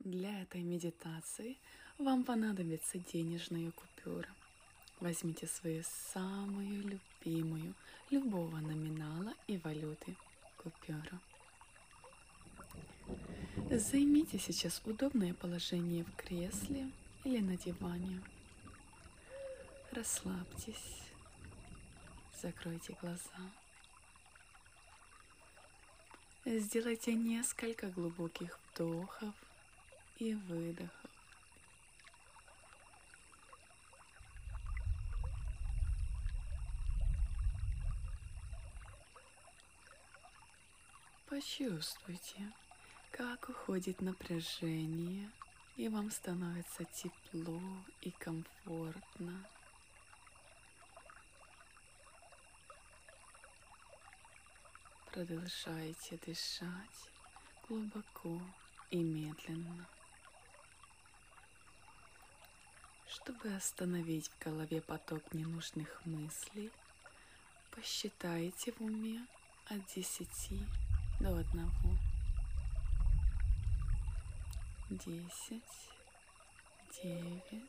Для этой медитации вам понадобится денежная купюра. Возьмите свою самую любимую любого номинала и валюты купюру. Займите сейчас удобное положение в кресле или на диване. Расслабьтесь, закройте глаза. Сделайте несколько глубоких вдохов и выдохов. Почувствуйте, как уходит напряжение, и вам становится тепло и комфортно. Продолжайте дышать глубоко и медленно. Чтобы остановить в голове поток ненужных мыслей, посчитайте в уме от 10 до 1. 10, 9,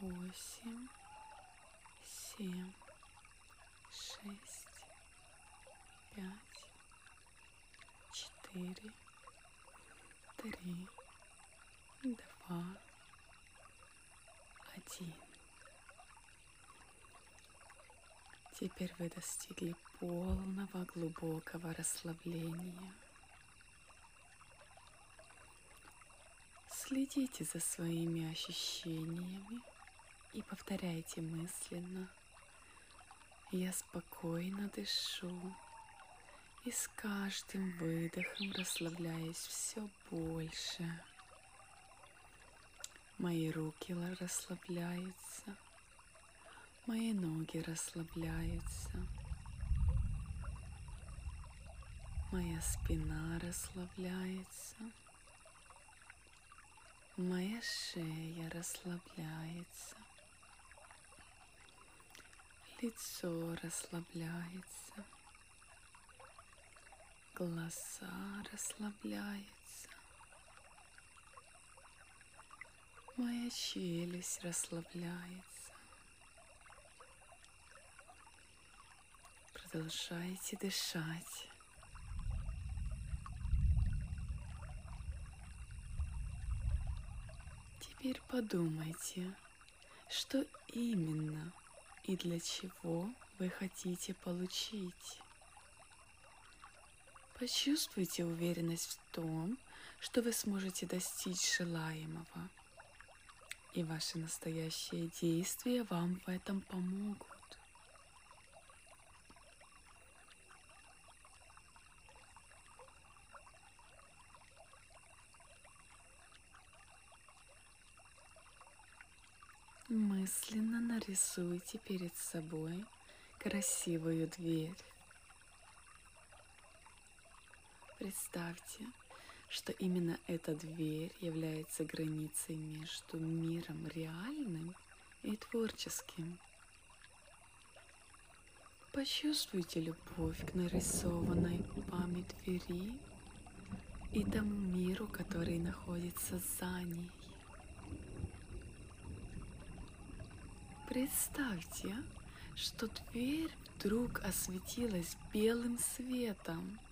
8, 7, Теперь вы достигли полного глубокого расслабления. Следите за своими ощущениями и повторяйте мысленно. Я спокойно дышу и с каждым выдохом расслабляюсь все больше. Мои руки расслабляются, мои ноги расслабляются, моя спина расслабляется, моя шея расслабляется, лицо расслабляется глаза расслабляются. Моя челюсть расслабляется. Продолжайте дышать. Теперь подумайте, что именно и для чего вы хотите получить. Почувствуйте уверенность в том, что вы сможете достичь желаемого. И ваши настоящие действия вам в этом помогут. Мысленно нарисуйте перед собой красивую дверь. Представьте, что именно эта дверь является границей между миром реальным и творческим. Почувствуйте любовь к нарисованной вами двери и тому миру, который находится за ней. Представьте, что дверь вдруг осветилась белым светом –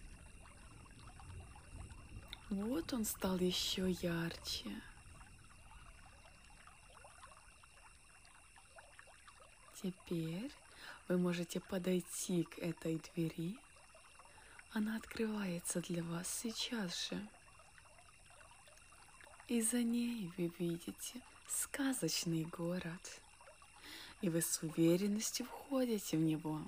вот он стал еще ярче. Теперь вы можете подойти к этой двери. Она открывается для вас сейчас же. И за ней вы видите сказочный город. И вы с уверенностью входите в него.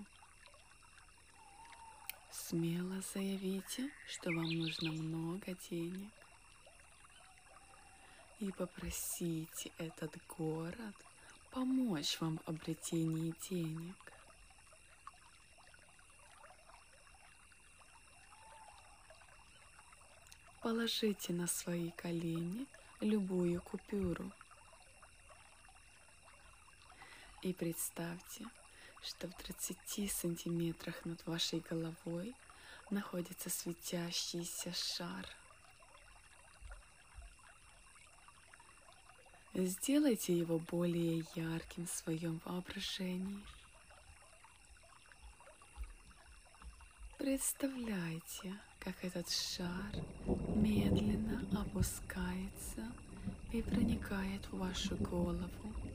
Смело заявите, что вам нужно много денег. И попросите этот город помочь вам в обретении денег. Положите на свои колени любую купюру и представьте, что в 30 сантиметрах над вашей головой находится светящийся шар. Сделайте его более ярким в своем воображении. Представляйте, как этот шар медленно опускается и проникает в вашу голову.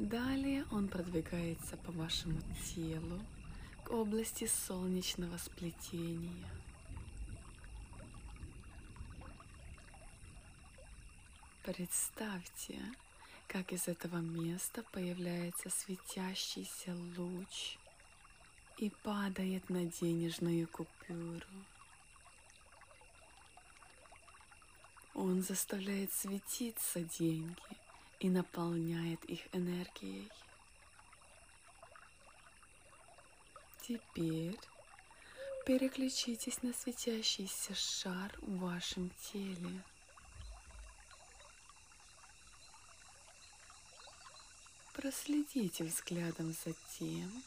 Далее он продвигается по вашему телу к области солнечного сплетения. Представьте, как из этого места появляется светящийся луч и падает на денежную купюру. Он заставляет светиться деньги и наполняет их энергией. Теперь переключитесь на светящийся шар в вашем теле. Проследите взглядом за тем,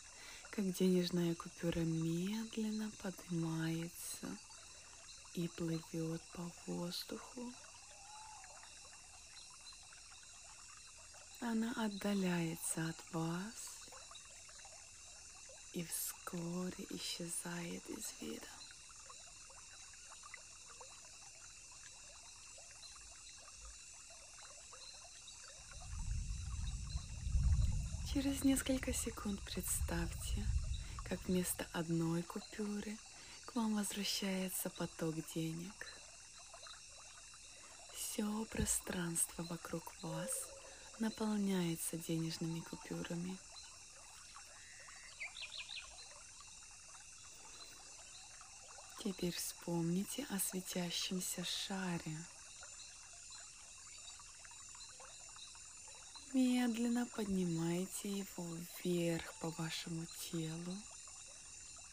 как денежная купюра медленно поднимается и плывет по воздуху. Она отдаляется от вас и вскоре исчезает из вида. Через несколько секунд представьте, как вместо одной купюры к вам возвращается поток денег. Все пространство вокруг вас наполняется денежными купюрами. Теперь вспомните о светящемся шаре – Медленно поднимайте его вверх по вашему телу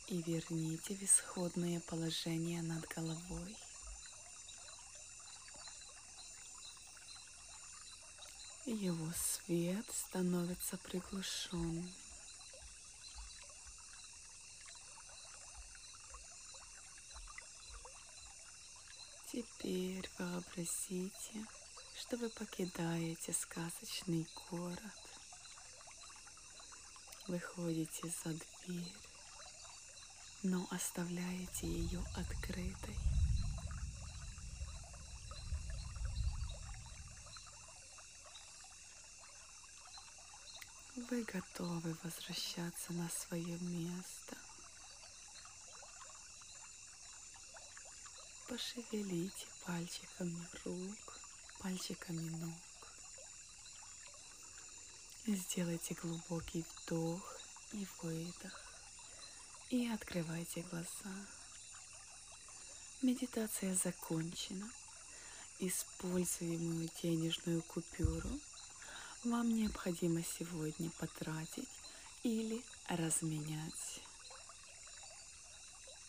и верните в исходное положение над головой. Его свет становится приглушенным. Теперь вообразите, что вы покидаете сказочный город, выходите за дверь, но оставляете ее открытой. Вы готовы возвращаться на свое место. Пошевелите пальчиками рук пальчиками ног. Сделайте глубокий вдох и выдох. И открывайте глаза. Медитация закончена. Используемую денежную купюру вам необходимо сегодня потратить или разменять.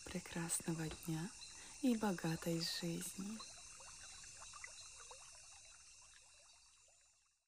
Прекрасного дня и богатой жизни!